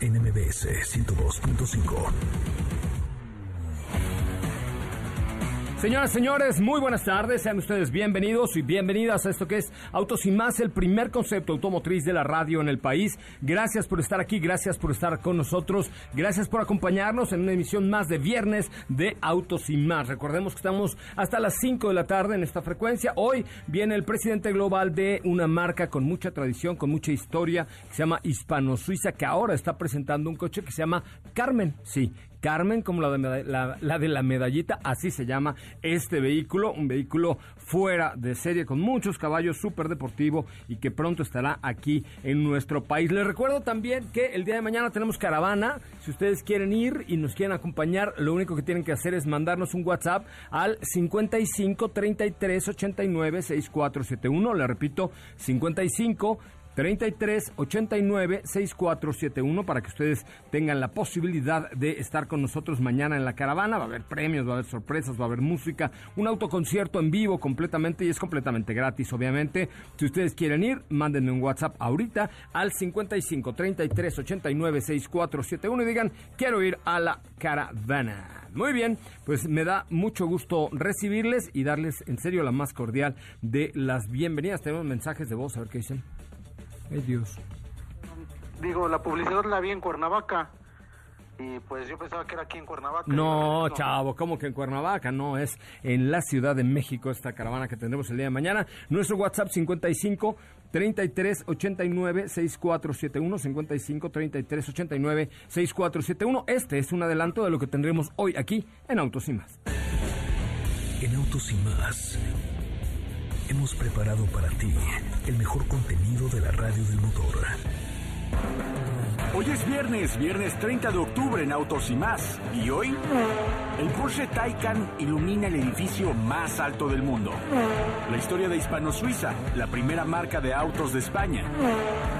NMBS 102.5. Señoras, señores, muy buenas tardes. Sean ustedes bienvenidos y bienvenidas a esto que es Autos y Más, el primer concepto automotriz de la radio en el país. Gracias por estar aquí, gracias por estar con nosotros, gracias por acompañarnos en una emisión más de viernes de Autos y Más. Recordemos que estamos hasta las 5 de la tarde en esta frecuencia. Hoy viene el presidente global de una marca con mucha tradición, con mucha historia, que se llama Hispano Suiza, que ahora está presentando un coche que se llama Carmen. Sí, Carmen, como la de, la, de la medallita, así se llama este vehículo, un vehículo fuera de serie con muchos caballos, súper deportivo y que pronto estará aquí en nuestro país. Les recuerdo también que el día de mañana tenemos caravana. Si ustedes quieren ir y nos quieren acompañar, lo único que tienen que hacer es mandarnos un WhatsApp al 55 33 89 6471. Le repito, 55 33 89 6471 para que ustedes tengan la posibilidad de estar con nosotros mañana en la caravana. Va a haber premios, va a haber sorpresas, va a haber música, un autoconcierto en vivo completamente y es completamente gratis, obviamente. Si ustedes quieren ir, mándenme un WhatsApp ahorita al 55 33 89 6471 y digan, quiero ir a la caravana. Muy bien, pues me da mucho gusto recibirles y darles en serio la más cordial de las bienvenidas. Tenemos mensajes de voz, a ver qué dicen. Ay, Dios. Digo, la publicidad la vi en Cuernavaca. Y pues yo pensaba que era aquí en Cuernavaca. No, chavo, ¿cómo que en Cuernavaca? No, es en la Ciudad de México esta caravana que tendremos el día de mañana. Nuestro WhatsApp 55 33 89 6471 55 33 89 6471. Este es un adelanto de lo que tendremos hoy aquí en Autos y Más. En Autos y Más hemos preparado para ti el mejor contenido de la radio del motor. Hoy es viernes, viernes 30 de octubre en Autos y más. ¿Y hoy? El Porsche Taycan ilumina el edificio más alto del mundo. La historia de Hispano Suiza, la primera marca de autos de España.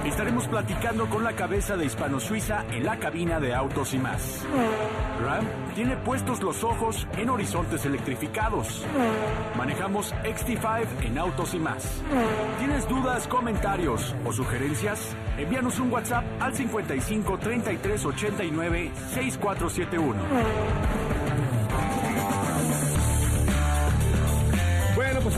Estaremos platicando con la cabeza de Hispano Suiza en la cabina de Autos y más. Ram tiene puestos los ojos en horizontes electrificados. Manejamos XT5 en Autos y más. ¿Tienes dudas, comentarios o sugerencias? Envíanos un WhatsApp al 55 33 89 6471.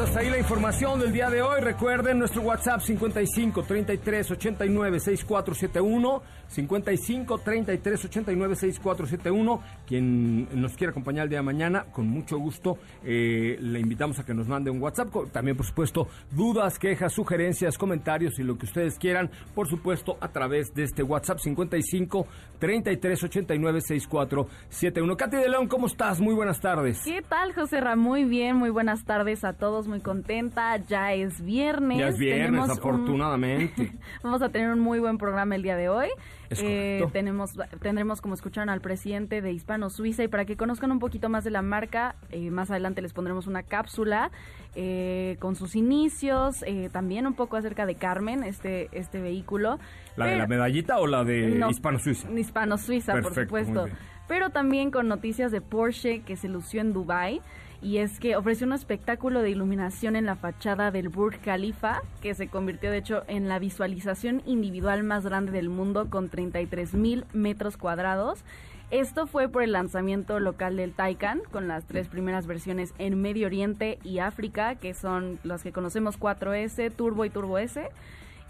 Hasta ahí la información del día de hoy. Recuerden nuestro WhatsApp 55 33 89 6471. 55 33 89 6471. Quien nos quiera acompañar el día de mañana, con mucho gusto eh, le invitamos a que nos mande un WhatsApp. También, por supuesto, dudas, quejas, sugerencias, comentarios y lo que ustedes quieran, por supuesto, a través de este WhatsApp 55 33 89 6471. Katy de León, ¿cómo estás? Muy buenas tardes. ¿Qué tal, José Ramón? Muy bien, muy buenas tardes a todos, muy contenta. Ya es viernes. Ya es viernes, afortunadamente. Vamos a tener un muy buen programa el día de hoy. Eh, tenemos, tendremos, como escucharon, al presidente de Hispano Suiza y para que conozcan un poquito más de la marca, eh, más adelante les pondremos una cápsula eh, con sus inicios, también un poco acerca de Carmen, este, este vehículo. ¿La de la medallita o la de Hispano Suiza? Hispano Suiza, por supuesto. Pero también con noticias de Porsche que se lució en Dubai y es que ofreció un espectáculo de iluminación en la fachada del Burj Khalifa, que se convirtió de hecho en la visualización individual más grande del mundo con 33 mil metros cuadrados. Esto fue por el lanzamiento local del Taycan, con las tres primeras versiones en Medio Oriente y África, que son las que conocemos 4S, Turbo y Turbo S.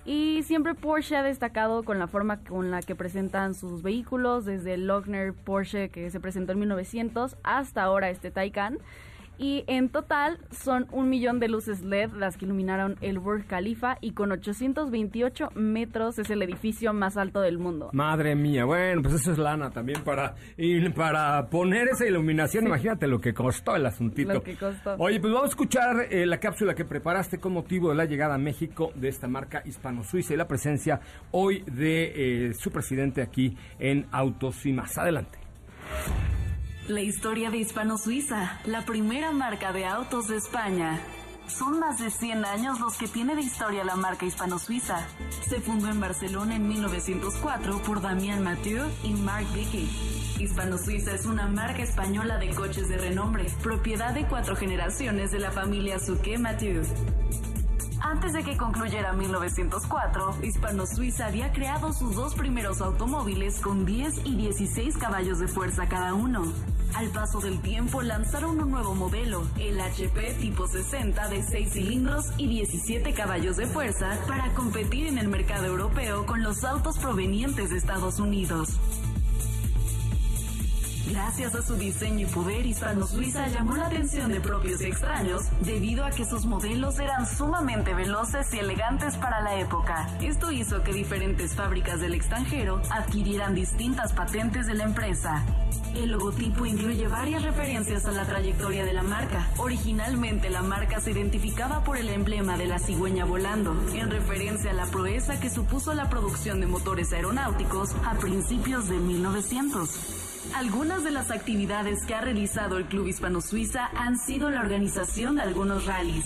Y siempre Porsche ha destacado con la forma con la que presentan sus vehículos, desde el Lochner Porsche que se presentó en 1900 hasta ahora este Taycan y en total son un millón de luces LED las que iluminaron el Burj Khalifa y con 828 metros es el edificio más alto del mundo. Madre mía, bueno, pues eso es lana también para, y para poner esa iluminación, imagínate lo que costó el asuntito. Lo que costó. Oye, pues vamos a escuchar eh, la cápsula que preparaste con motivo de la llegada a México de esta marca hispano-suiza y la presencia hoy de eh, su presidente aquí en Autos y más. Adelante. La historia de Hispano Suiza, la primera marca de autos de España. Son más de 100 años los que tiene de historia la marca Hispano Suiza. Se fundó en Barcelona en 1904 por Damián Mathieu y Marc Vicky. Hispano Suiza es una marca española de coches de renombre, propiedad de cuatro generaciones de la familia Suquet Mathieu. Antes de que concluyera 1904, Hispano Suiza había creado sus dos primeros automóviles con 10 y 16 caballos de fuerza cada uno. Al paso del tiempo lanzaron un nuevo modelo, el HP tipo 60 de 6 cilindros y 17 caballos de fuerza para competir en el mercado europeo con los autos provenientes de Estados Unidos. Gracias a su diseño y poder, Hispano Suiza llamó la atención de propios y extraños debido a que sus modelos eran sumamente veloces y elegantes para la época. Esto hizo que diferentes fábricas del extranjero adquirieran distintas patentes de la empresa. El logotipo incluye varias referencias a la trayectoria de la marca. Originalmente la marca se identificaba por el emblema de la cigüeña volando, en referencia a la proeza que supuso la producción de motores aeronáuticos a principios de 1900. Algunas de las actividades que ha realizado el Club Hispano Suiza han sido la organización de algunos rallies,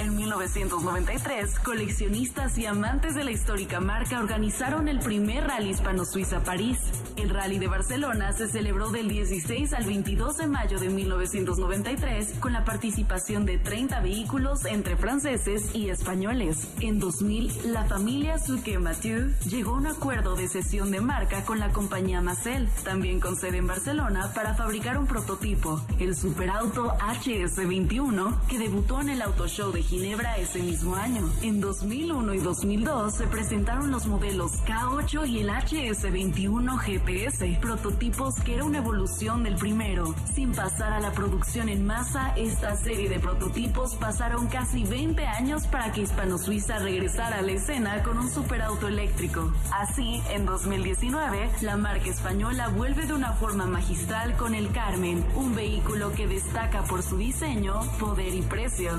en 1993, coleccionistas y amantes de la histórica marca organizaron el primer Rally Hispano-Suiza París. El Rally de Barcelona se celebró del 16 al 22 de mayo de 1993 con la participación de 30 vehículos entre franceses y españoles. En 2000, la familia Suquet Mathieu llegó a un acuerdo de cesión de marca con la compañía Macel, también con sede en Barcelona, para fabricar un prototipo, el superauto HS21, que debutó en el Auto Show de Ginebra ese mismo año. En 2001 y 2002 se presentaron los modelos K8 y el HS21 GPS, prototipos que era una evolución del primero. Sin pasar a la producción en masa, esta serie de prototipos pasaron casi 20 años para que Hispano Suiza regresara a la escena con un superauto eléctrico. Así, en 2019, la marca española vuelve de una forma magistral con el Carmen, un vehículo que destaca por su diseño, poder y precio.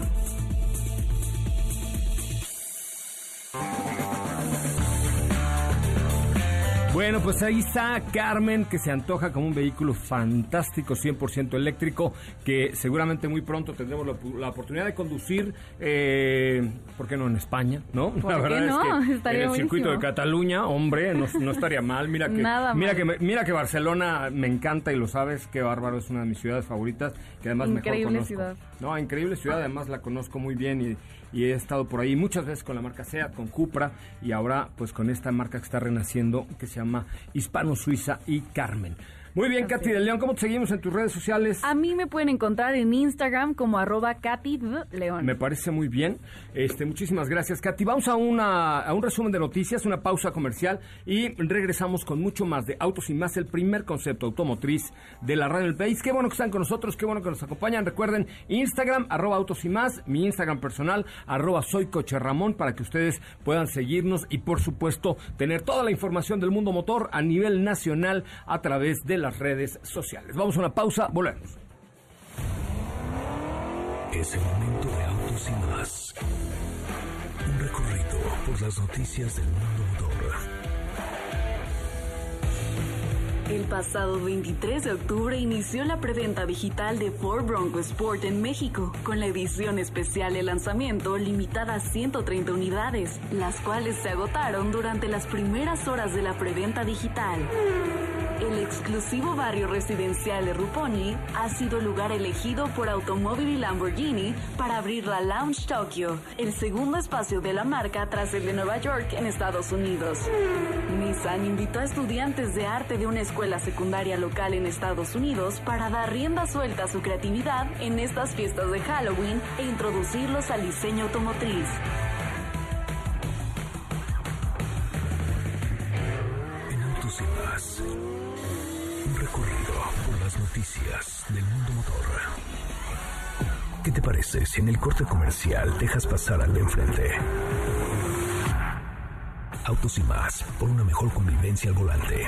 Bueno, pues ahí está Carmen, que se antoja como un vehículo fantástico, 100% eléctrico, que seguramente muy pronto tendremos la, oportunidad de conducir, eh, ¿por qué no en España? ¿No? la verdad no? es que en el circuito de Cataluña, hombre, no, estaría mal. Mira que, mira que mira que Barcelona me encanta y lo sabes, qué bárbaro, es una de mis ciudades favoritas, que además increíble mejor conozco. ciudad. No, increíble ciudad, además la conozco muy bien y y he estado por ahí muchas veces con la marca SEAT, con Cupra y ahora pues con esta marca que está renaciendo que se llama Hispano Suiza y Carmen. Muy bien, Katy de León, ¿cómo te seguimos en tus redes sociales? A mí me pueden encontrar en Instagram como arroba Katy León. Me parece muy bien. Este, muchísimas gracias, Katy. Vamos a, una, a un resumen de noticias, una pausa comercial y regresamos con mucho más de Autos y Más, el primer concepto automotriz de la radio del país. Qué bueno que están con nosotros, qué bueno que nos acompañan. Recuerden, Instagram, arroba Autos y Más, mi Instagram personal, arroba Soy Coche Ramón, para que ustedes puedan seguirnos y, por supuesto, tener toda la información del mundo motor a nivel nacional a través de las redes sociales. Vamos a una pausa, volvemos. Es el momento de autos y más. Un recorrido por las noticias del mundo El pasado 23 de octubre inició la preventa digital de Ford Bronco Sport en México, con la edición especial de lanzamiento limitada a 130 unidades, las cuales se agotaron durante las primeras horas de la preventa digital. El exclusivo barrio residencial de Ruponi ha sido lugar elegido por Automóvil y Lamborghini para abrir la Lounge Tokyo, el segundo espacio de la marca tras el de Nueva York en Estados Unidos. Nissan invitó a estudiantes de arte de una escuela escuela secundaria local en Estados Unidos para dar rienda suelta a su creatividad en estas fiestas de Halloween e introducirlos al diseño automotriz. En Autos y Más, un recorrido por las noticias del mundo motor. ¿Qué te parece si en el corte comercial dejas pasar al de enfrente? Autos y más, por una mejor convivencia al volante.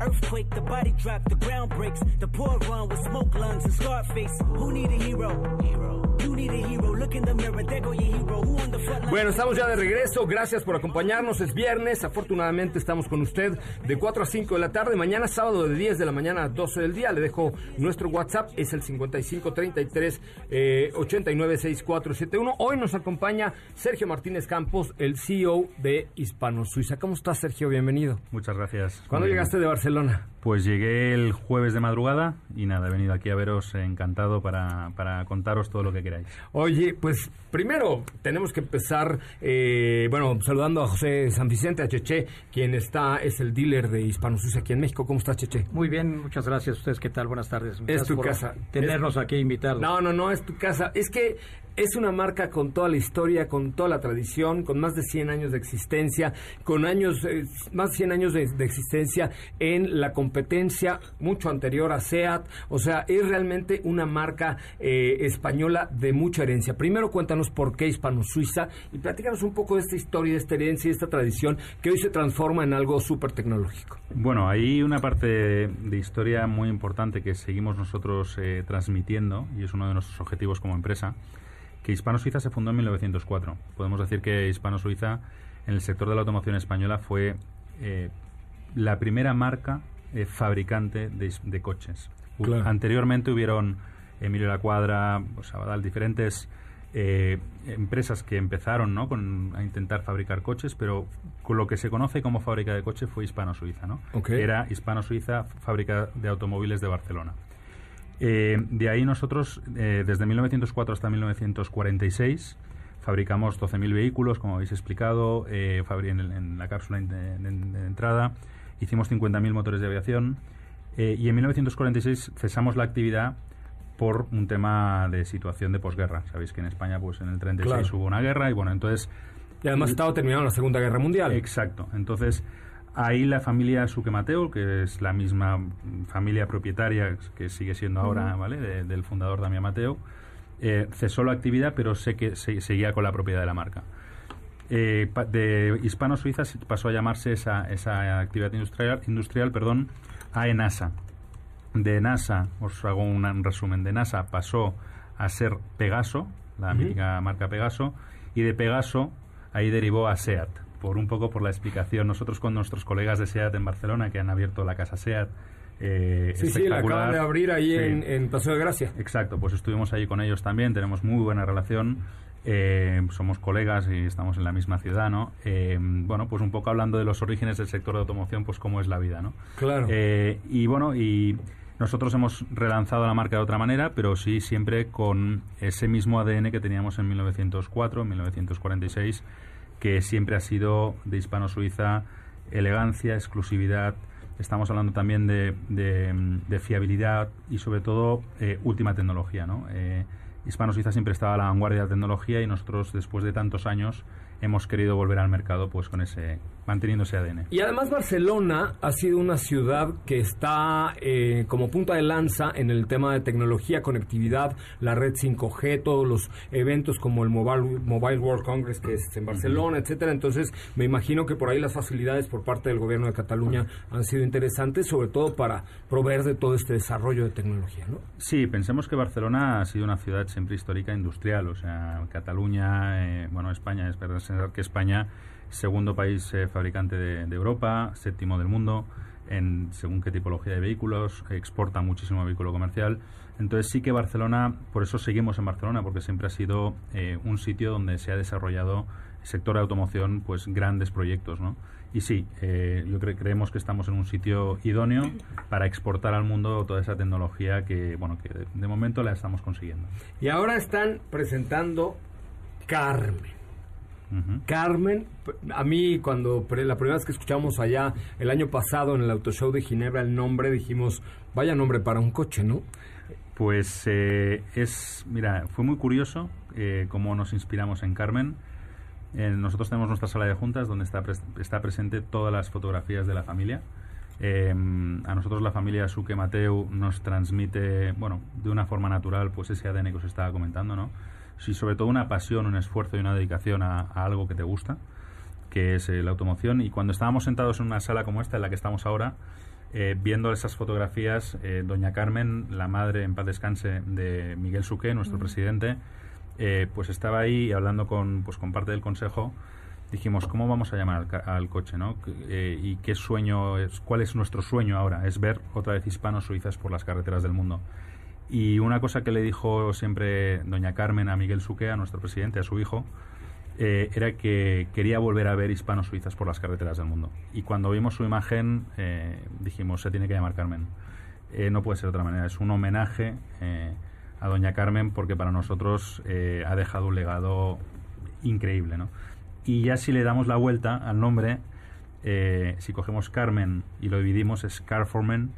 Earthquake, the body drop, the ground breaks. The poor run with smoke lungs and scarred face. Who need a hero? Hero. You need a hero. Look in the mirror, there go your hero. Who on the front line? Bueno, estamos ya de regreso. Gracias por acompañarnos. Es viernes. Afortunadamente estamos con usted de 4 a 5 de la tarde. Mañana sábado de 10 de la mañana a 12 del día. Le dejo nuestro WhatsApp. Es el 5533 eh, 896471. Hoy nos acompaña Sergio Martínez Campos, el CEO de Hispano Suiza. ¿Cómo estás, Sergio? Bienvenido. Muchas gracias. ¿Cuándo Muy bien. llegaste de Barcelona? Barcelona. Pues llegué el jueves de madrugada y nada, he venido aquí a veros encantado para, para contaros todo lo que queráis. Oye, pues primero tenemos que empezar, eh, bueno, saludando a José San Vicente, a Cheche, quien está, es el dealer de Hispano Suiza aquí en México. ¿Cómo estás, Cheche? Muy bien, muchas gracias. ¿Ustedes qué tal? Buenas tardes. Es Gracias tu por casa. Tenernos aquí invitados. No, no, no, es tu casa. Es que es una marca con toda la historia, con toda la tradición, con más de 100 años de existencia, con años, eh, más de 100 años de, de existencia en la competencia, mucho anterior a SEAT. O sea, es realmente una marca eh, española de mucha herencia. Primero cuéntanos por qué Hispano Suiza y platícanos un poco de esta historia, de esta herencia y esta tradición que hoy se transforma en algo súper tecnológico. Bueno, hay una parte de historia muy importante que seguimos nosotros eh, transmitiendo y es uno de nuestros objetivos como empresa, que Hispano Suiza se fundó en 1904. Podemos decir que Hispano Suiza en el sector de la automoción española fue eh, la primera marca eh, fabricante de, de coches. Claro. Anteriormente hubieron Emilio La Cuadra, pues, Abadal, diferentes eh, empresas que empezaron ¿no? con, a intentar fabricar coches, pero con lo que se conoce como fábrica de coches fue Hispano-Suiza. ¿no? Ok. Era Hispano-Suiza, fábrica de automóviles de Barcelona. Eh, de ahí nosotros, eh, desde 1904 hasta 1946, fabricamos 12.000 vehículos, como habéis explicado, en, el- en la cápsula de, de- de entrada. Hicimos 50.000 motores de aviación eh, y en 1946 cesamos la actividad por un tema de situación de posguerra. Sabéis que en España, pues en el 36 Claro. hubo una guerra y bueno, entonces Y además estaba terminando la Segunda Guerra Mundial. Exacto. Entonces, ahí la familia Suque Mateo, que es la misma familia propietaria que sigue siendo ahora, ¿vale? De- del fundador Damián Mateo, eh, cesó la actividad, pero sé que se- seguía con la propiedad de la marca. Eh, de Hispano-Suiza pasó a llamarse esa, esa actividad industrial, industrial perdón, a ENASA. De NASA, os hago un, un resumen, de NASA pasó a ser Pegaso, la mítica marca Pegaso, y de Pegaso ahí derivó a SEAT, por un poco por la explicación. Nosotros con nuestros colegas de SEAT en Barcelona, que han abierto la casa SEAT, eh, Sí, sí, la acaban de abrir ahí Sí. en, en Paseo de Gracia. Exacto, pues estuvimos allí con ellos también, tenemos muy buena relación, eh, somos colegas y estamos en la misma ciudad, ¿no? Eh, bueno, pues un poco hablando de los orígenes del sector de automoción, pues cómo es la vida, ¿no? Claro. Eh, y bueno, y Nosotros hemos relanzado la marca de otra manera, pero sí siempre con ese mismo ADN que teníamos en 1904, 1946, que siempre ha sido de hispano-suiza elegancia, exclusividad. Estamos hablando también de, de, fiabilidad y sobre todo eh, última tecnología. ¿no? Hispano-suiza siempre estaba a la vanguardia de la tecnología y nosotros después de tantos años hemos querido volver al mercado pues con ese manteniendo ese ADN. Y además Barcelona ha sido una ciudad que está eh, como punta de lanza en el tema de tecnología, conectividad, la red 5G, todos los eventos como el Mobile, Mobile World Congress que es en Barcelona, etcétera. Entonces, me imagino que por ahí las facilidades por parte del gobierno de Cataluña han sido interesantes, sobre todo para proveer de todo este desarrollo de tecnología, ¿no? Sí, pensemos que Barcelona ha sido una ciudad siempre histórica industrial, o sea, Cataluña, eh, bueno, España, es verdad que España segundo país eh, fabricante de, Europa, séptimo del mundo, en según qué tipología de vehículos, exporta muchísimo vehículo comercial. Entonces sí que Barcelona, por eso seguimos en Barcelona, porque siempre ha sido eh, un sitio donde se ha desarrollado el sector de automoción, pues grandes proyectos, ¿no? Y sí, eh, yo creo creemos que estamos en un sitio idóneo para exportar al mundo toda esa tecnología que, bueno, que de momento la estamos consiguiendo. Y ahora están presentando Carmen. Carmen, a mí cuando la primera vez que escuchamos allá el año pasado en el Auto Show de Ginebra el nombre, dijimos, vaya nombre para un coche, ¿no? Pues eh, es, mira, fue muy curioso eh, cómo nos inspiramos en Carmen. Eh, nosotros tenemos nuestra sala de juntas donde está, está presente todas las fotografías de la familia. a nosotros la familia Suque Mateu nos transmite, bueno, de una forma natural, pues ese ADN que os estaba comentando, ¿no? Sí, sobre todo una pasión, un esfuerzo y una dedicación a, algo que te gusta, que es eh, la automoción. Y cuando estábamos sentados en una sala como esta, en la que estamos ahora, eh, viendo esas fotografías, eh, doña Carmen, la madre en paz descanse de Miguel Suqué, nuestro presidente, pues estaba ahí hablando con, pues, con parte del consejo. Dijimos, ¿cómo vamos a llamar al, coche? ¿no? ¿Y qué sueño es? ¿Cuál es nuestro sueño ahora? Es ver otra vez hispanos suizas por las carreteras del mundo. Y una cosa que le dijo siempre doña Carmen a Miguel Suque, a nuestro presidente, a su hijo, eh, era que quería volver a ver hispanos suizas por las carreteras del mundo. Y cuando vimos su imagen, eh, dijimos, se tiene que llamar Carmen. Eh, no puede ser de otra manera. Es un homenaje a doña Carmen porque para nosotros ha dejado un legado increíble. ¿no? Y ya si le damos la vuelta al nombre, si cogemos Carmen y lo dividimos, es Carformen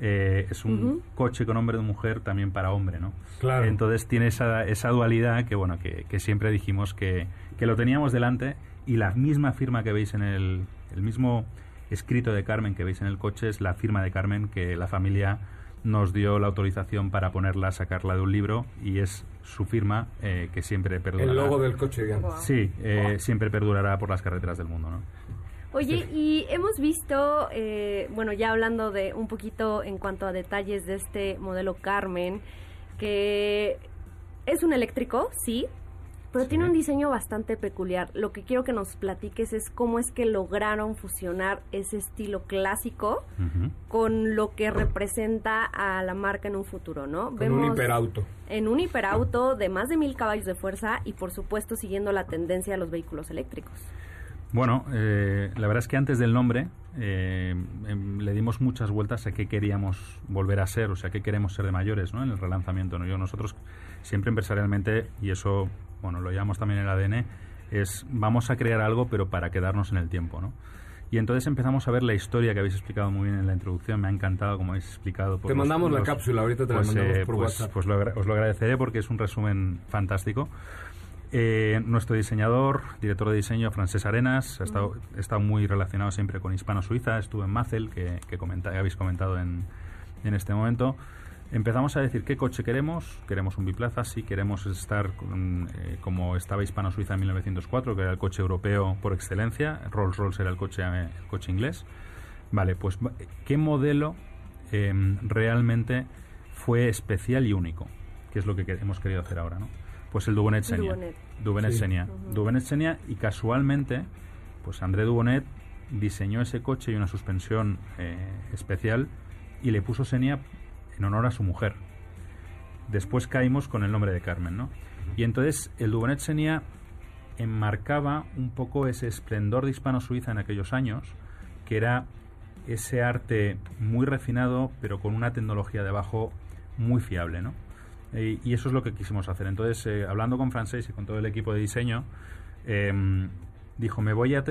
eh, es un coche con hombre de mujer también para hombre, ¿no? Claro. Entonces tiene esa, esa dualidad que, bueno, que, siempre dijimos que, que, lo teníamos delante y la misma firma que veis en el, el mismo escrito de Carmen que veis en el coche es la firma de Carmen que la familia nos dio la autorización para ponerla, sacarla de un libro y es su firma eh, que siempre perdurará. El logo del coche, digamos. Sí, eh, siempre perdurará por las carreteras del mundo, ¿no? Oye, y hemos visto, eh, bueno, ya hablando de un poquito en cuanto a detalles de este modelo Carmen, que es un eléctrico, sí, pero tiene un diseño bastante peculiar. Lo que quiero que nos platiques es cómo es que lograron fusionar ese estilo clásico con lo que representa a la marca en un futuro, ¿no? En un hiperauto. En un hiperauto de más de mil caballos de fuerza y por supuesto siguiendo la tendencia a los vehículos eléctricos. Bueno, eh, la verdad es que antes del nombre eh, em, le dimos muchas vueltas a qué queríamos volver a ser, o sea, qué queremos ser de mayores ¿no? en el relanzamiento. ¿no? Yo, nosotros siempre empresarialmente, y eso bueno lo llamamos también en el ADN, es vamos a crear algo pero para quedarnos en el tiempo. ¿no? Y entonces empezamos a ver la historia que habéis explicado muy bien en la introducción. Me ha encantado como habéis explicado. te mandamos la cápsula, ahorita te la pues, mandamos eh, por pues, WhatsApp. Pues os lo agradeceré porque es un resumen fantástico. Eh, nuestro diseñador, director de diseño, Francés Arenas, ha estado, está muy relacionado siempre con Hispano-Suiza. Estuvo en Mazel, que, que habéis comentado en, en, este momento. Empezamos a decir qué coche queremos. Queremos un biplaza, sí, queremos estar eh, como estaba Hispano-Suiza en 1904, que era el coche europeo por excelencia. Rolls-Royce era el coche, eh, el coche inglés. Vale, pues ¿qué modelo em, realmente fue especial y único? Que es lo que hemos querido hacer ahora, ¿no? Pues el Dubonet Senia. Dubonet, Senia. Dubonet Senia y casualmente, pues André Dubonet diseñó ese coche y una suspensión eh, especial y le puso Senia en honor a su mujer. Después caímos con el nombre de Carmen, ¿no? Y entonces el Dubonet Senia enmarcaba un poco ese esplendor de hispano-suiza en aquellos años, que era ese arte muy refinado, pero con una tecnología debajo muy fiable, ¿no? Y eso es lo que quisimos hacer. Entonces, eh, hablando con Francés y con todo el equipo de diseño, em, dijo, me voy a...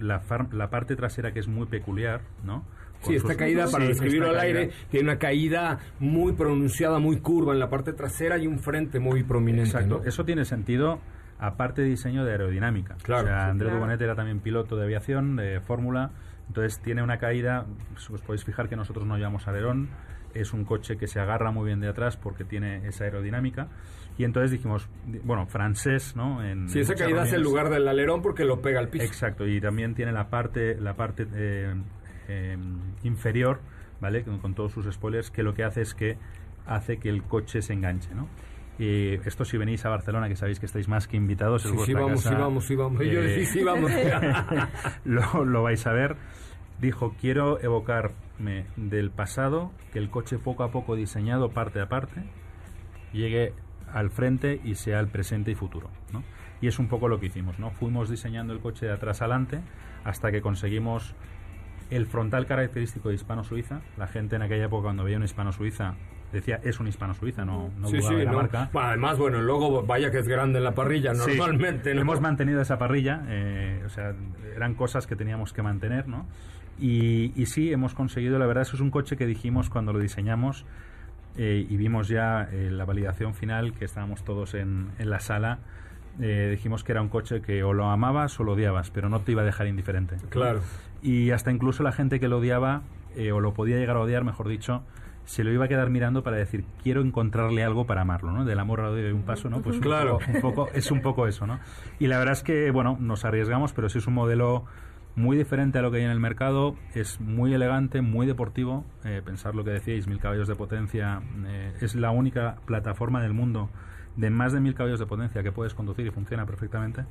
La, la parte trasera que es muy peculiar, ¿no? Sí, esta caída, para describirlo al aire, tiene una caída muy pronunciada, muy curva en la parte trasera y un frente muy prominente. Exacto. Eso tiene sentido, aparte de diseño de aerodinámica. Claro. O sea, Andrés Dubonet era también piloto de aviación, de fórmula, entonces tiene una caída, os podéis fijar que nosotros no llevamos alerón, es un coche que se agarra muy bien de atrás porque tiene esa aerodinámica. Y entonces dijimos, bueno, francés, ¿no? En, sí, esa caída es el lugar del alerón porque lo pega al piso. Exacto, y también tiene la parte, la parte eh, eh, inferior, ¿vale? Con, todos sus spoilers, que lo que hace es que hace que el coche se enganche, ¿no? Y esto si venís a Barcelona, que sabéis que estáis más que invitados, sí, sí, vamos, sí, vamos, sí, vamos, Yo sí, sí, vamos. lo, lo vais a ver. Dijo, quiero evocarme del pasado, que el coche poco a poco diseñado parte a parte llegue al frente y sea el presente y futuro, ¿no? Y es un poco lo que hicimos, ¿no? Fuimos diseñando el coche de atrás adelante hasta que conseguimos el frontal característico de hispano-suiza. La gente en aquella época cuando veía un hispano-suiza decía es un hispano-suiza, no, no sí, sí, de la marca. además, bueno, el logo vaya que es grande en la parrilla, normalmente. Hemos mantenido esa parrilla, eh, o sea, eran cosas que teníamos que mantener, ¿no? Y, y, sí, hemos conseguido, la verdad, eso es un coche que dijimos cuando lo diseñamos eh, y vimos ya eh, la validación final, que estábamos todos en, en la sala eh, dijimos que era un coche que o lo amabas o lo odiabas, pero no te iba a dejar indiferente. Claro. Y hasta incluso la gente que lo odiaba, eh, o lo podía llegar a odiar, mejor dicho, se lo iba a quedar mirando para decir, quiero encontrarle algo para amarlo, ¿no? Del amor al odio de un paso, ¿no? Pues claro. Un poco, es un poco eso, ¿no? Y la verdad es que, bueno, nos arriesgamos, pero sí es un modelo muy diferente a lo que hay en el mercado, es muy elegante, muy deportivo. Eh, pensar lo que decíais, mil caballos de potencia, es la única plataforma del mundo de más de mil caballos de potencia que puedes conducir y funciona perfectamente.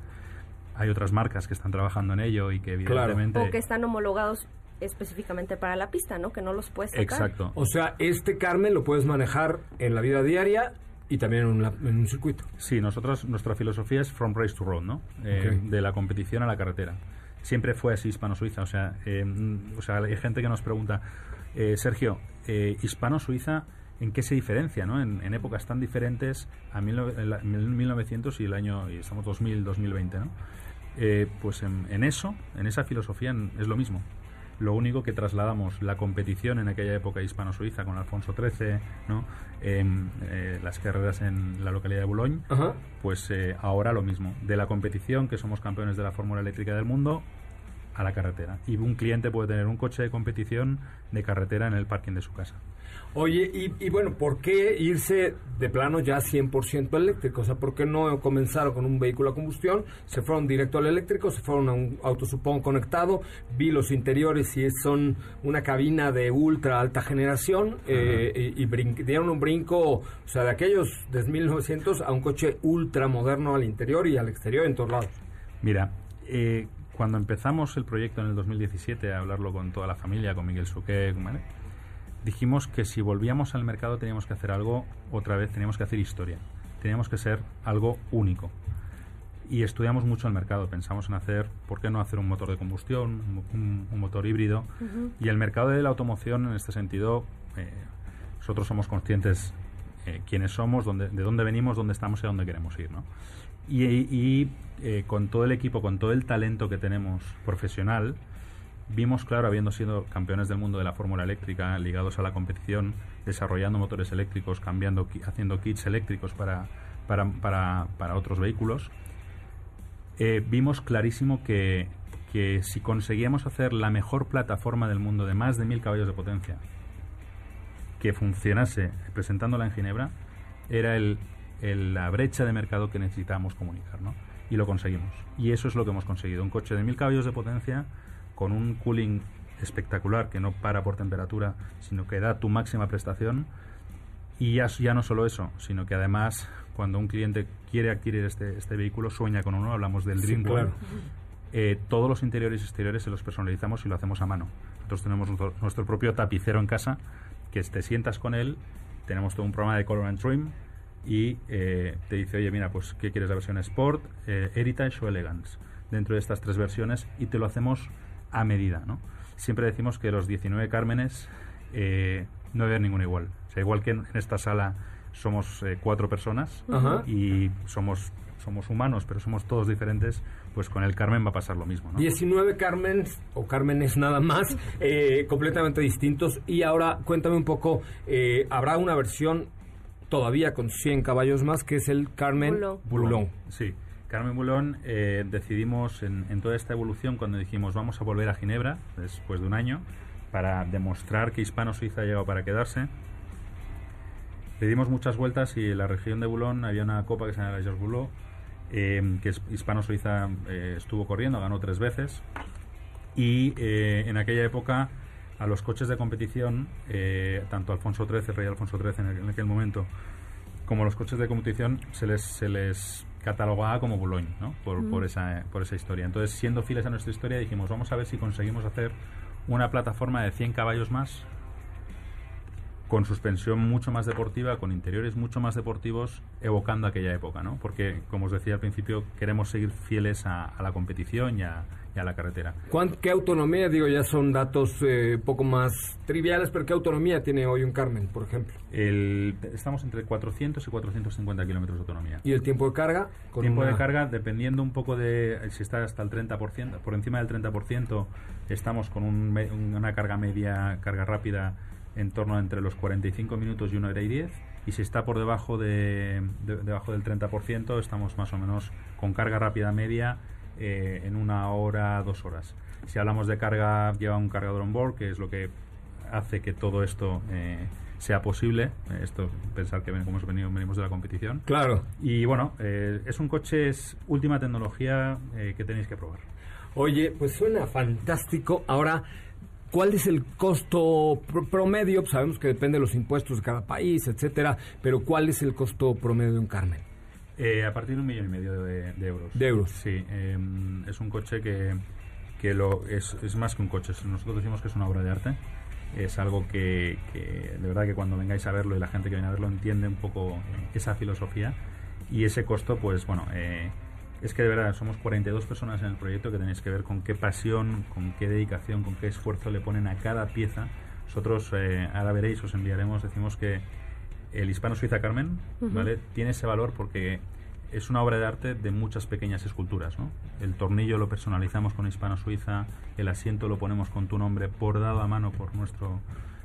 Hay otras marcas que están trabajando en ello y que evidentemente... O que están homologados específicamente para la pista, ¿no? Que no los puedes sacar. Exacto. O sea, este Carmen lo puedes manejar en la vida diaria y también en, un circuito. Sí, nosotros, nuestra filosofía es from race to road, ¿no? Eh, de la competición a la carretera. Siempre fue así hispano-suiza. O sea, eh, o sea, hay gente que nos pregunta, eh, Sergio, hispano-suiza en qué se diferencia, ¿no? En, épocas tan diferentes a mil, 1900 y el año, y estamos 2000, 2020, ¿no? Eh, pues en, eso, en esa filosofía es lo mismo. Lo único que trasladamos la competición en aquella época hispano-suiza con Alfonso XIII, ¿no? Eh, las carreras en la localidad de Boulogne, pues eh, ahora lo mismo. De la competición, que somos campeones de la Fórmula Eléctrica del mundo, a la carretera. Y un cliente puede tener un coche de competición de carretera en el parking de su casa. Oye, y, bueno, ¿por qué irse de plano ya 100% eléctrico? O sea, ¿por qué no comenzaron con un vehículo a combustión? Se fueron directo al eléctrico, se fueron a un auto, supongo, conectado. Vi los interiores y son una cabina de ultra alta generación eh, y, dieron un brinco, o sea, de aquellos de 1900 a un coche ultra moderno al interior y al exterior en todos lados. Mira, eh, cuando empezamos el proyecto en el 2017 a hablarlo con toda la familia, con Miguel Suquet, ¿vale? Dijimos que si volvíamos al mercado teníamos que hacer algo, otra vez teníamos que hacer historia, teníamos que ser algo único. Y estudiamos mucho el mercado, pensamos en hacer, ¿por qué no hacer un motor de combustión, un, motor híbrido? Y el mercado de la automoción, en este sentido, eh, nosotros somos conscientes eh, quiénes somos, dónde, de dónde venimos, dónde estamos y a dónde queremos ir. ¿no? Y, eh, con todo el equipo, con todo el talento que tenemos profesional, vimos, claro, habiendo sido campeones del mundo de la fórmula eléctrica, ligados a la competición, desarrollando motores eléctricos, cambiando, haciendo kits eléctricos para, para, para, otros vehículos, eh, vimos clarísimo que, que si conseguíamos hacer la mejor plataforma del mundo de más de mil caballos de potencia, que funcionase presentándola en Ginebra, era el, la brecha de mercado que necesitábamos comunicar, ¿no? Y lo conseguimos. Y eso es lo que hemos conseguido. Un coche de mil caballos de potencia con un cooling espectacular que no para por temperatura, sino que da tu máxima prestación. Y ya, ya no solo eso, sino que además cuando un cliente quiere adquirir este, este vehículo, sueña con uno, hablamos del Dream eh, todos los interiores y exteriores se los personalizamos y lo hacemos a mano. Nosotros tenemos nuestro, propio tapicero en casa, que te sientas con él, tenemos todo un programa de Color and Trim y eh, te dice, oye, mira, pues, ¿qué quieres? ¿La versión Sport, eh, Heritage o Elegance? Dentro de estas tres versiones y te lo hacemos a medida, ¿no? siempre decimos que los 19 Cármenes eh, no debe haber ninguna igual. O sea, igual que en, esta sala somos eh, cuatro personas y somos somos humanos, pero somos todos diferentes, pues con el Carmen va a pasar lo mismo. ¿no? 19 Carmen o Cármenes nada más, eh, completamente distintos. Y ahora cuéntame un poco, eh, ¿habrá una versión todavía con 100 caballos más que es el Carmen Boulon? Sí. Carmen Boulon eh, decidimos en, en, toda esta evolución cuando dijimos vamos a volver a Ginebra después de un año para demostrar que Hispano-Suiza ha llegado para quedarse. Le dimos muchas vueltas y en la región de Boulogne había una copa que se llama la Georges Boulot, eh, que es Hispano-Suiza eh, estuvo corriendo, ganó tres veces. Y en aquella época a los coches de competición, tanto Alfonso XIII, el rey Alfonso XIII en, aquel momento, como los coches de competición, se les, se les catalogaba como Boulogne, ¿no? Por, por, esa, por esa historia. Entonces, siendo fieles a nuestra historia, dijimos, vamos a ver si conseguimos hacer una plataforma de 100 caballos más con suspensión mucho más deportiva, con interiores mucho más deportivos, evocando aquella época, ¿no? Porque, como os decía al principio, queremos seguir fieles a, la competición y a, la carretera. ¿Qué autonomía? Digo, ya son datos eh, poco más triviales, pero ¿qué autonomía tiene hoy un Carmen, por ejemplo? El, estamos entre 400 y 450 kilómetros de autonomía. ¿Y el tiempo de carga? Con tiempo de carga, dependiendo un poco de si está hasta el 30%, por encima del 30%, estamos con una carga media, carga rápida en torno a entre los 45 minutos y 1 hora y 10 y si está por debajo de, debajo del 30% estamos más o menos con carga rápida media eh, en una hora, dos horas. Si hablamos de carga, lleva un cargador on board, que es lo que hace que todo esto eh, sea posible. Eh, esto, pensar que como venimos, venimos de la competición. Claro. Y bueno, es un coche, es última tecnología que tenéis que probar. Oye, pues suena fantástico. Ahora, ¿Cuál es el costo promedio? Pues sabemos que depende de los impuestos de cada país, etcétera, pero ¿cuál es el costo promedio de un Carmen? Eh, a partir de un millón y medio de, euros. De euros. Sí, em, es un coche que, que lo, es, es, más que un coche. Nosotros decimos que es una obra de arte. Es algo que, que, de verdad que cuando vengáis a verlo y la gente que viene a verlo entiende un poco esa filosofía. Y ese costo, pues bueno, eh, es que de verdad somos 42 personas en el proyecto que tenéis que ver con qué pasión, con qué dedicación, con qué esfuerzo le ponen a cada pieza. Nosotros, eh, ahora veréis, os enviaremos, decimos que el Hispano Suiza Carmen ¿vale? tiene ese valor porque es una obra de arte de muchas pequeñas esculturas. ¿no? El tornillo lo personalizamos con Hispano Suiza, el asiento lo ponemos con tu nombre, bordado a mano por nuestro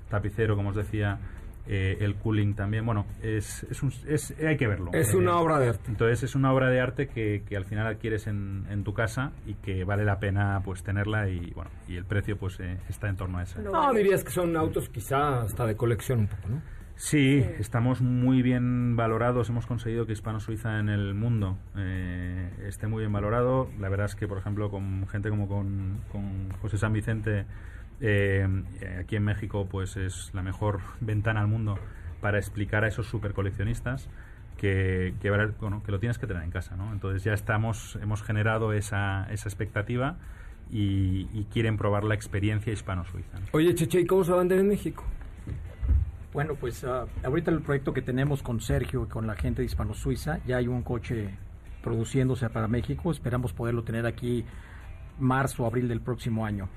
tapicero, como os decía. Eh, el cooling también, bueno, es, es, un, es hay que verlo. Es una eh, obra de arte. Entonces es una obra de arte que, que al final adquieres en, en, tu casa y que vale la pena pues tenerla y bueno, y el precio pues eh, está en torno a eso. No, dirías que son autos quizá hasta de colección un poco, ¿no? Sí, estamos muy bien valorados. Hemos conseguido que Hispano Suiza en el mundo esté muy bien valorado. La verdad es que, por ejemplo, con gente como con, con José San Vicente eh, aquí en México pues es la mejor ventana al mundo para explicar a esos super coleccionistas que, que, bueno, que lo tienes que tener en casa. ¿no? Entonces ya estamos, hemos generado esa, esa expectativa y, quieren probar la experiencia hispano-suiza. Oye, Cheche, ¿y cómo se va a vender en México? Bueno, pues uh, ahorita el proyecto que tenemos con Sergio y con la gente de Hispano-Suiza, ya hay un coche produciéndose para México. Esperamos poderlo tener aquí marzo o abril del próximo año.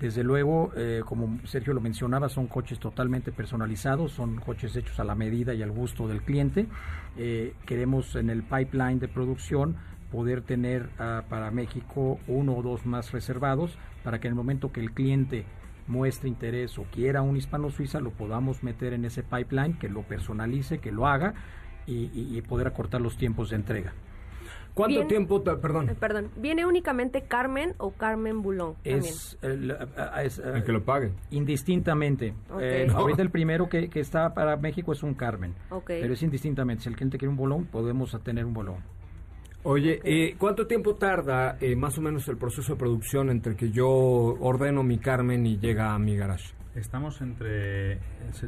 Desde luego, eh, como Sergio lo mencionaba, son coches totalmente personalizados, son coches hechos a la medida y al gusto del cliente. Eh, queremos en el pipeline de producción poder tener ah, para México uno o dos más reservados para que en el momento que el cliente muestre interés o quiera un hispano suiza lo podamos meter en ese pipeline, que lo personalice, que lo haga y poder acortar los tiempos de entrega. ¿Cuánto tiempo, perdón? Eh, perdón, ¿viene únicamente Carmen o Carmen Boulon? Es, el, es el, que lo pague. Indistintamente. Eh, ahorita el primero que, que, está para México es un Carmen. Pero es indistintamente. Si el cliente quiere un bolón, podemos tener un bolón. Oye, eh, ¿cuánto tiempo tarda eh, más o menos el proceso de producción entre que yo ordeno mi Carmen y llega a mi garage? Estamos entre,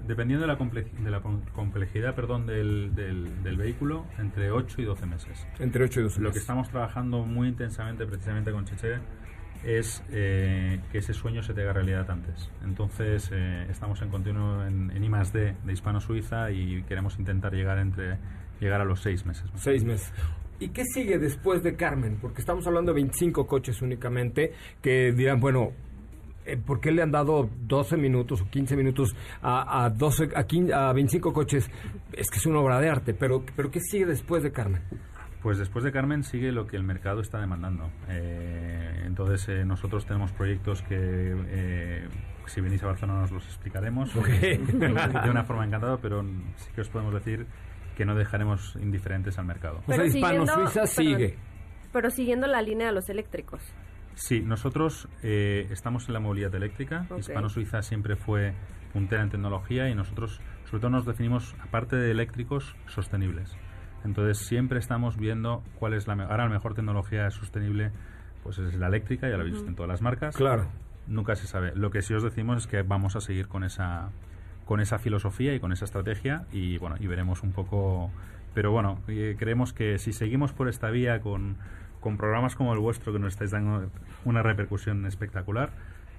dependiendo de la, de la complejidad perdón, del, del, vehículo, entre 8 y 12 meses. Entre 8 y 12 meses. Lo que estamos trabajando muy intensamente precisamente con Cheche es eh, que ese sueño se te haga realidad antes. Entonces eh, estamos en continuo en, en I D de Hispano-Suiza y queremos intentar llegar entre llegar a los 6 meses. 6 meses. ¿Y qué sigue después de Carmen? Porque estamos hablando de 25 coches únicamente que dirán, bueno, ¿por qué le han dado 12 minutos o 15 minutos a, a, 12, a, a 25 coches? Es que es una obra de arte, pero, pero ¿qué sigue después de Carmen? Pues después de Carmen sigue lo que el mercado está demandando. Eh, entonces eh, nosotros tenemos proyectos que eh, si venís a Barcelona os los explicaremos de una forma encantada, pero sí que os podemos decir que no dejaremos indiferentes al mercado. o sea, Hispano Suiza sigue. Pero siguiendo la línea de los eléctricos. Sí, nosotros eh, estamos en la movilidad eléctrica. Hispano Suiza siempre fue puntera en tecnología y nosotros sobre todo nos definimos, aparte de eléctricos, sostenibles. Entonces siempre estamos viendo cuál es la ahora la mejor tecnología sostenible, pues es la eléctrica, ya lo habéis visto en todas las marcas. Claro. Nunca se sabe. Lo que sí os decimos es que vamos a seguir con esa con esa filosofía y con esa estrategia y bueno, y veremos un poco pero bueno, eh, creemos que si seguimos por esta vía con, con programas como el vuestro que nos estáis dando una repercusión espectacular,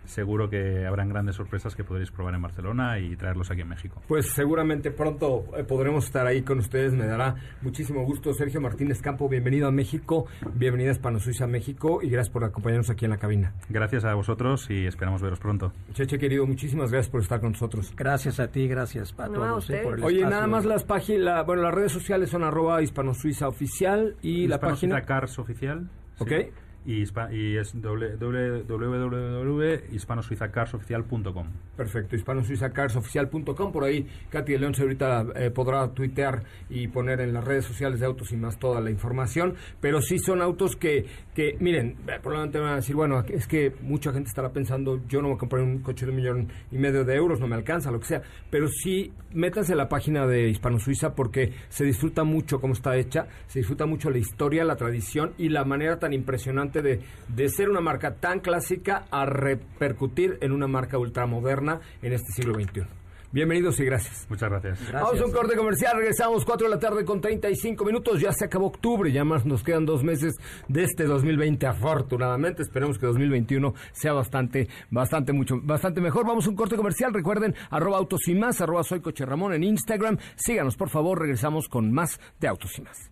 seguro que habrán grandes sorpresas que podréis probar en Barcelona y traerlos aquí en México. Pues seguramente pronto eh, podremos estar ahí con ustedes. Me dará muchísimo gusto. Sergio Martínez Campo, bienvenido a México. Bienvenida a Hispano Suiza México y gracias por acompañarnos aquí en la cabina. Gracias a vosotros y esperamos veros pronto. Cheche, querido, muchísimas gracias por estar con nosotros. Gracias a ti, gracias a todos. eh, por el Oye, espacio. nada más las páginas, bueno, las redes sociales son arroba Hispano Suiza Oficial y la página... Cars Oficial. sí. Y, y es www.hispanosuizacarsoficial.com. Perfecto, hispanosuizacarsoficial.com. Por ahí Katy León ahorita eh, podrá tuitear y poner en las redes sociales de autos y más toda la información. Pero sí son autos que, que miren, eh, probablemente van a decir, bueno, es que mucha gente estará pensando, yo no me compré un coche de un millón y medio de euros, no me alcanza, lo que sea. Pero sí, métanse a la página de Hispano Suiza porque se disfruta mucho cómo está hecha, se disfruta mucho la historia, la tradición y la manera tan impresionante de, de ser una marca tan clásica a repercutir en una marca ultramoderna en este siglo XXI. Bienvenidos y gracias. Muchas gracias. Vamos a un corte comercial, regresamos 4 de la tarde con 35 minutos, ya se acabó octubre, ya más nos quedan dos meses de este 2020 afortunadamente, esperemos que 2021 sea bastante, bastante mucho, bastante mejor. Vamos a un corte comercial, recuerden, arroba autos y más, arroba soy coche Ramón en Instagram, síganos por favor, regresamos con más de autos y más.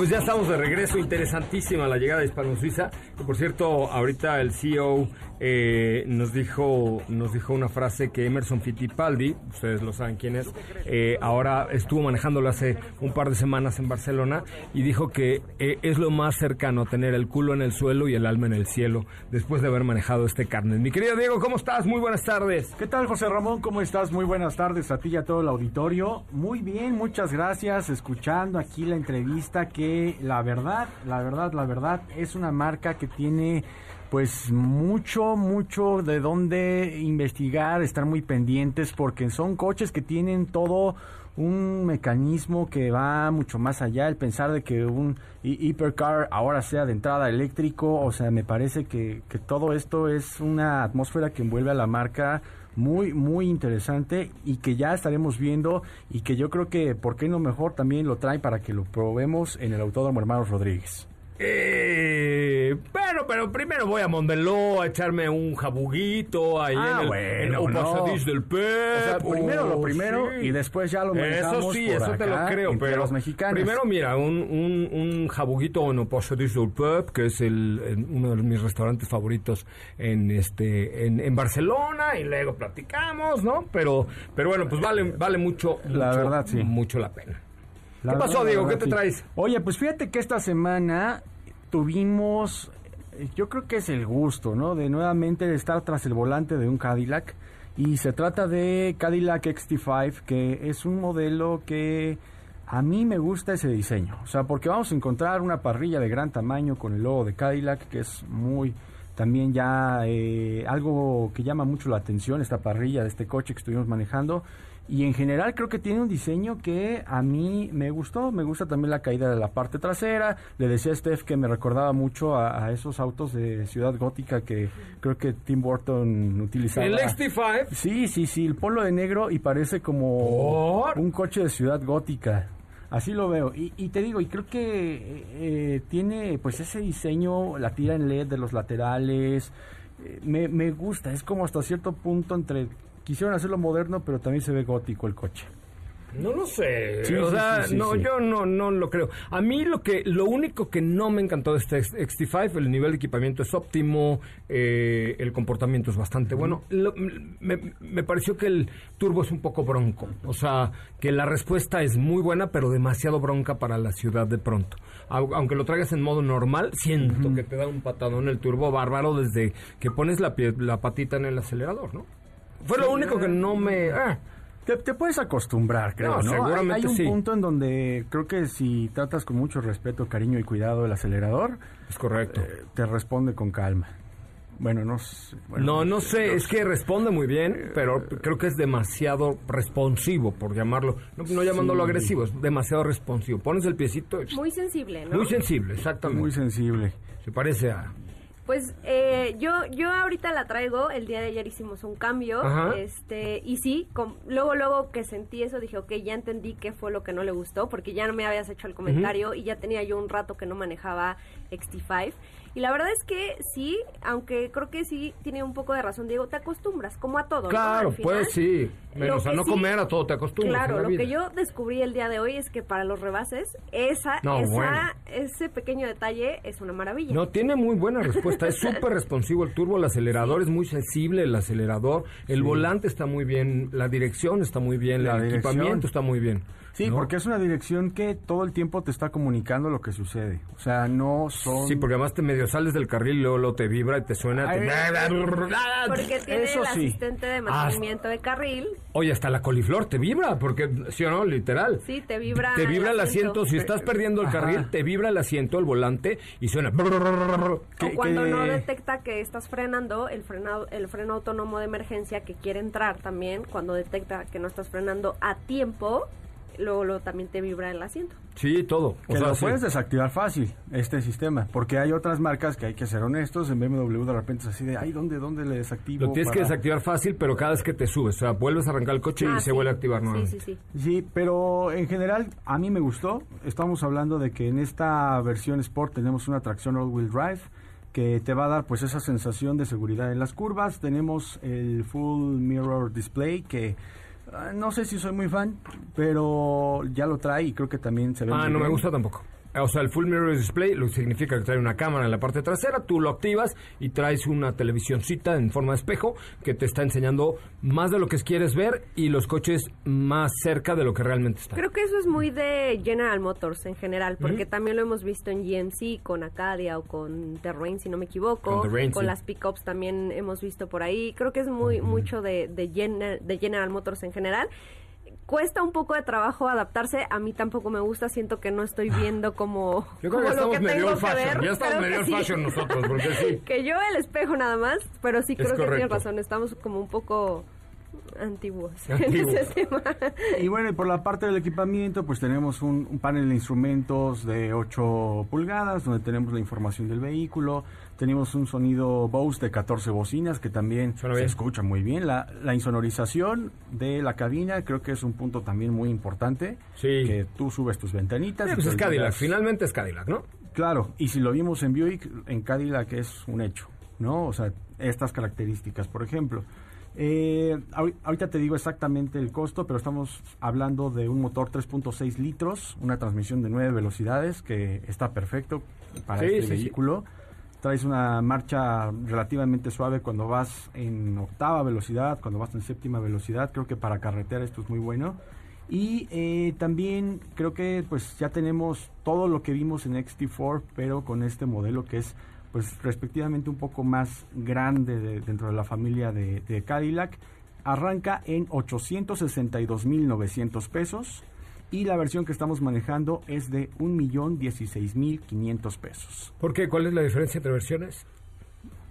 Pues ya estamos de regreso. Interesantísima la llegada de Hispano Suiza. Que por cierto, ahorita el CEO eh, nos dijo nos dijo una frase que Emerson Fittipaldi, ustedes lo saben quién es, eh, ahora estuvo manejándolo hace un par de semanas en Barcelona y dijo que eh, es lo más cercano a tener el culo en el suelo y el alma en el cielo después de haber manejado este carnet. Mi querido Diego, ¿cómo estás? Muy buenas tardes. ¿Qué tal, José Ramón? ¿Cómo estás? Muy buenas tardes a ti y a todo el auditorio. Muy bien, muchas gracias. Escuchando aquí la entrevista que la verdad, la verdad, la verdad es una marca que tiene pues mucho, mucho de dónde investigar, estar muy pendientes porque son coches que tienen todo un mecanismo que va mucho más allá, el pensar de que un hipercar ahora sea de entrada eléctrico, o sea, me parece que, que todo esto es una atmósfera que envuelve a la marca muy, muy interesante y que ya estaremos viendo y que yo creo que, ¿por qué no mejor también lo traen para que lo probemos en el Autódromo Hermanos Rodríguez? Eh, pero, pero primero voy a Mondeló a echarme un jabuguito ahí Ah, en el, bueno, en el no. Pasadizo del Pep. O sea, primero lo primero sí. y después ya lo Eso sí, por eso te lo creo, pero los mexicanos. primero mira, un, un, un jabuguito en el Pasadizo del Pep, que es el, uno de mis restaurantes favoritos en este en, en Barcelona y luego platicamos, ¿no? Pero pero bueno, pues vale vale mucho, La mucho, verdad, sí. mucho la pena. La ¿Qué pasó, Diego? ¿Qué te traes? Oye, pues fíjate que esta semana tuvimos, eh, yo creo que es el gusto, ¿no? De nuevamente estar tras el volante de un Cadillac. Y se trata de Cadillac XT5, que es un modelo que A mí me gusta ese diseño, o sea, porque vamos a encontrar una parrilla de gran tamaño con el logo de Cadillac, que es muy también ya eh, algo que llama mucho la atención, esta parrilla de este coche que estuvimos manejando. Y en general creo que tiene un diseño que a mí me gustó. Me gusta también la caída de la parte trasera. Le decía a Steph que me recordaba mucho a, esos autos de Ciudad Gótica que creo que Tim Burton utilizaba. ¿El XT5? Sí, sí, sí. El polo de negro y parece como un coche de Ciudad Gótica. Así lo veo. Y, te digo, y creo que eh, tiene pues ese diseño, la tira en LED de los laterales. Eh, me, me gusta. Es como hasta cierto punto entre quisieron hacerlo moderno, pero también se ve gótico el coche. No lo sé. o sea, no, yo no, no lo creo. A mí lo que, lo único que no me encantó de este XT5, el nivel de equipamiento es óptimo, eh, el comportamiento es bastante bueno. me, me, pareció que el turbo es un poco bronco. O sea, que la respuesta es muy buena, pero demasiado bronca para la ciudad de pronto. Aunque lo traigas en modo normal, siento que te da un patadón el turbo bárbaro desde que pones la, la patita en el acelerador, ¿no? Fue lo único que no me... Ah. Te, puedes acostumbrar, creo, ¿no? Seguramente hay, un punto en donde creo que si tratas con mucho respeto, cariño y cuidado el acelerador... Es correcto. Eh, te responde con calma. Bueno, no No, no sé, es que responde muy bien, pero creo que es demasiado responsivo, por llamarlo, no, llamándolo agresivo, es demasiado responsivo. Pones el piecito... Muy sensible, ¿no? Muy sensible, exactamente. Muy sensible. Se parece a... Pues eh, yo yo ahorita la traigo, el día de ayer hicimos un cambio, este y sí, luego luego que sentí eso dije, ok, ya entendí qué fue lo que no le gustó, porque ya no me habías hecho el comentario y ya tenía yo un rato que no manejaba XT5 y la verdad es que sí, aunque creo que sí tiene un poco de razón, Diego, te acostumbras, como a todo. Claro, pues sí. Menos a no comer, a todo te acostumbras. Claro, lo que yo descubrí el día de hoy es que para los rebases, esa, esa ese pequeño detalle es una maravilla. No, tiene muy buena respuesta. es súper responsivo el turbo, el acelerador es muy sensible, el acelerador, el volante está muy bien, la dirección está muy bien, el equipamiento está muy bien. Sí, porque es una dirección que todo el tiempo te está comunicando lo que sucede. O sea, no son... Sí, porque además te medio sales del carril y luego, te vibra y te suena... Porque tiene el asistente de mantenimiento de carril. Oye, hasta la coliflor te vibra, porque, ¿sí o no? Literal. Sí, te vibra Te vibra el asiento. Si estás perdiendo el carril, te vibra el asiento, el volante, y suena... O cuando no detecta que estás frenando, el, frenado, el freno autónomo de emergencia que quiere entrar también, cuando detecta que no estás frenando a tiempo luego, también te vibra el asiento. Sí, todo. O sea, lo puedes desactivar fácil, este sistema, porque hay otras marcas que hay que ser honestos, en BMW de repente es así de, ay, ¿dónde, dónde le desactivo? Lo tienes que desactivar fácil, pero cada vez que te subes, o sea, vuelves a arrancar el coche y ah, se vuelve a activar nuevamente. Sí, sí, sí. Sí, pero en general a mí me gustó. Estamos hablando de que en esta versión Sport tenemos una tracción all-wheel drive, que te va a dar pues esa sensación de seguridad en las curvas. Tenemos el full mirror display que no sé si soy muy fan, pero ya lo trae y creo que también se ve. Ah, no me gusta tampoco. O sea, el Full Mirror Display lo significa que trae una cámara en la parte trasera, tú lo activas y traes una televisioncita en forma de espejo que te está enseñando más de lo que quieres ver y los coches más cerca de lo que realmente están. Creo que eso es muy de General Motors en general, porque también lo hemos visto en GMC, con Acadia o con Terrain, si no me equivoco. Con, las pickups también hemos visto por ahí. Creo que es muy mucho de, de, de General Motors en general cuesta un poco de trabajo adaptarse. A mí tampoco me gusta, siento que no estoy viendo como. Yo creo que estamos medio fashion. Ya estamos medio fashion nosotros, porque sí. que yo el espejo nada más, pero sí creo que tienes razón. Estamos como un poco antiguos en ese tema. Y bueno, y por la parte del equipamiento, pues tenemos un, panel de instrumentos de 8 pulgadas, donde tenemos la información del vehículo. Tenemos un sonido Bose de 14 bocinas que también se escucha muy bien. La, la, insonorización de la cabina creo que es un punto también muy importante. Sí. Que tú subes tus ventanitas. pues es Cadillac, finalmente es Cadillac, ¿no? Claro, y si lo vimos en Buick, en Cadillac es un hecho, ¿no? O sea, estas características, por ejemplo. Eh, ahorita te digo exactamente el costo, pero estamos hablando de un motor 3.6 litros, una transmisión de 9 velocidades que está perfecto para este vehículo. Traes una marcha relativamente suave cuando vas en octava velocidad, cuando vas en séptima velocidad. Creo que para carretera esto es muy bueno. Y eh, también creo que pues ya tenemos todo lo que vimos en XT4, pero con este modelo que es pues respectivamente un poco más grande dentro de la familia de, Cadillac. Arranca en 862.900 pesos y la versión que estamos manejando es de 1.016.500 pesos. ¿Por qué? ¿Cuál es la diferencia entre versiones?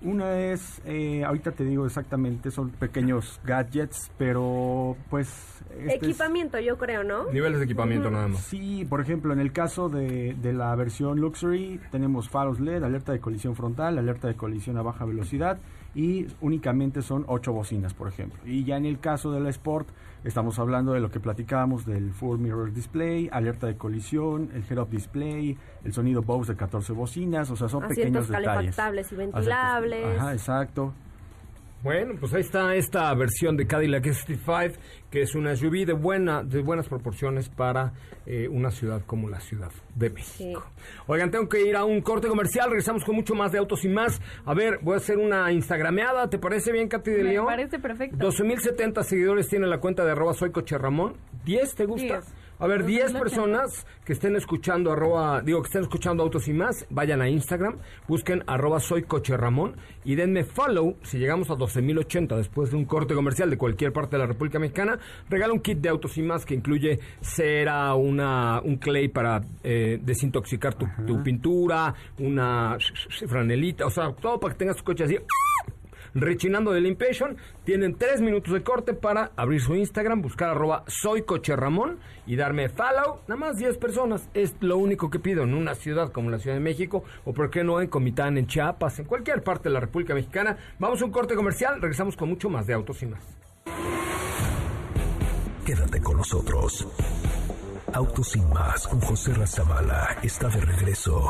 Una es, eh, ahorita te digo exactamente, son pequeños gadgets, pero pues... Este equipamiento, yo creo, ¿no? Niveles de equipamiento nada más. Sí, por ejemplo, en el caso de, de, la versión Luxury tenemos faros LED, alerta de colisión frontal, alerta de colisión a baja velocidad y únicamente son ocho bocinas, por ejemplo. Y ya en el caso de la Sport estamos hablando de lo que platicábamos del Full Mirror Display, alerta de colisión, el Head-Up Display, el sonido Bose de 14 bocinas, o sea, son pequeños detalles. y ventilables. Ajá, exacto. Bueno, pues ahí está esta versión de Cadillac ST5, que es una SUV de, buena, de buenas proporciones para eh, una ciudad como la Ciudad de México. Oigan, tengo que ir a un corte comercial, regresamos con mucho más de autos y más. A ver, voy a hacer una instagrameada, ¿te parece bien, Katy de León? Me parece perfecto. 12.070 seguidores tiene la cuenta de arroba soy coche Ramón. ¿10 te gusta? A ver, 10 personas que estén escuchando arroba, digo, que estén escuchando Autos y Más, vayan a Instagram, busquen arroba soy coche Ramón y denme follow. Si llegamos a 12.080 después de un corte comercial de cualquier parte de la República Mexicana, regala un kit de Autos y Más que incluye cera, una, un clay para eh, desintoxicar tu, tu pintura, una franelita, o sea, todo para que tengas tu coche así rechinando del Impatient. Tienen tres minutos de corte para abrir su Instagram, buscar arroba soy coche Ramón y darme follow. Nada más 10 personas. Es lo único que pido en una ciudad como la Ciudad de México o por qué no en Comitán, en Chiapas, en cualquier parte de la República Mexicana. Vamos a un corte comercial, regresamos con mucho más de autos y más. Quédate con nosotros. Autos y más con José Razabala está de regreso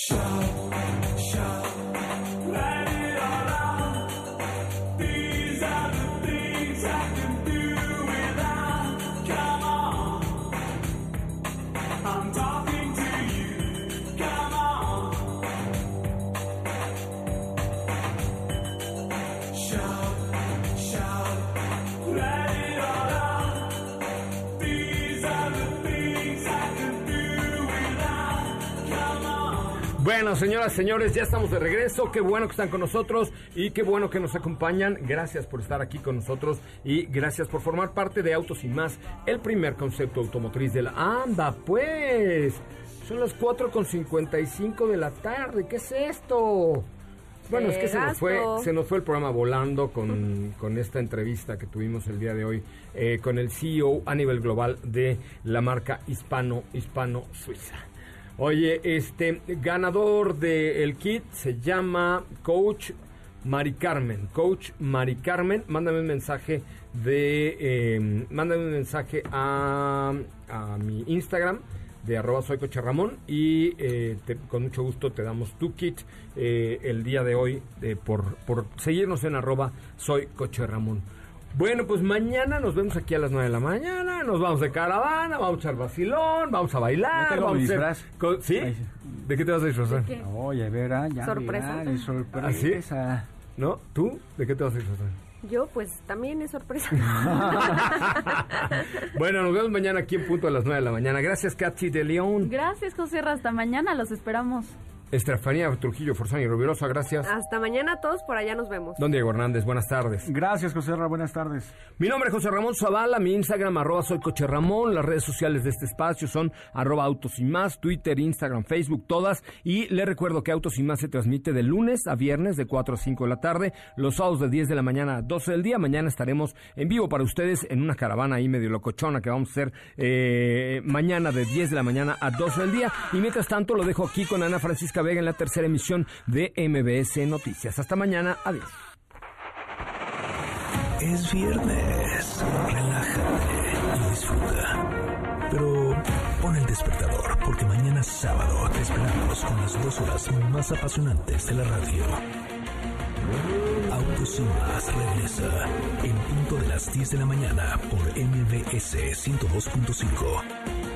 Show. Bueno, señoras, señores, ya estamos de regreso. Qué bueno que están con nosotros y qué bueno que nos acompañan. Gracias por estar aquí con nosotros y gracias por formar parte de Autos y Más, el primer concepto automotriz de la... ¡Anda, pues! Son las 4.55 de la tarde. ¿Qué es esto? Bueno, es que se nos, fue, se nos fue el programa volando con, con esta entrevista que tuvimos el día de hoy eh, con el CEO a nivel global de la marca Hispano, Hispano Suiza. Oye, este ganador del kit se llama Coach Mari Carmen. Coach Mari Carmen, mándame un mensaje de, em, mándame un mensaje a, a mi Instagram de arroba soy coche y eh, con mucho gusto te damos tu kit eh, el día de hoy por, por seguirnos en arroba soy coche Ramón. Bueno, pues mañana nos vemos aquí a las 9 de la mañana, nos vamos de caravana, vamos a echar vacilón, vamos a bailar. vamos a hacer... ¿Sí? ¿De qué te vas a disfrazar? Oye, verá, ya. Sorpresa. sorpresa. ¿Ah, ¿No? ¿Tú? ¿De qué te vas a disfrazar? Yo, pues, también es sorpresa. bueno, nos vemos mañana aquí en punto a las 9 de la mañana. Gracias, Katy de León. Gracias, José. Hasta mañana, los esperamos. Estefanía Trujillo, Forzani y Rubirosa, gracias. Hasta mañana a todos, por allá nos vemos. Don Diego Hernández, buenas tardes. Gracias, José Ramón, buenas tardes. Mi nombre es José Ramón Zavala, mi Instagram, arroba soy Coche Ramón, las redes sociales de este espacio son arroba Autos y Más, Twitter, Instagram, Facebook, todas. Y le recuerdo que Autos y Más se transmite de lunes a viernes de 4 a 5 de la tarde, los sábados de 10 de la mañana a 12 del día. Mañana estaremos en vivo para ustedes en una caravana ahí medio locochona que vamos a hacer eh, mañana de 10 de la mañana a 12 del día. Y mientras tanto lo dejo aquí con Ana Francisca Vega en la tercera emisión de MBS Noticias. Hasta mañana, adiós. Es viernes, relájate y disfruta. Pero pon el despertador porque mañana sábado te esperamos con las dos horas más apasionantes de la radio. Autos sin más regresa en punto de las 10 de la mañana por MBS 102.5.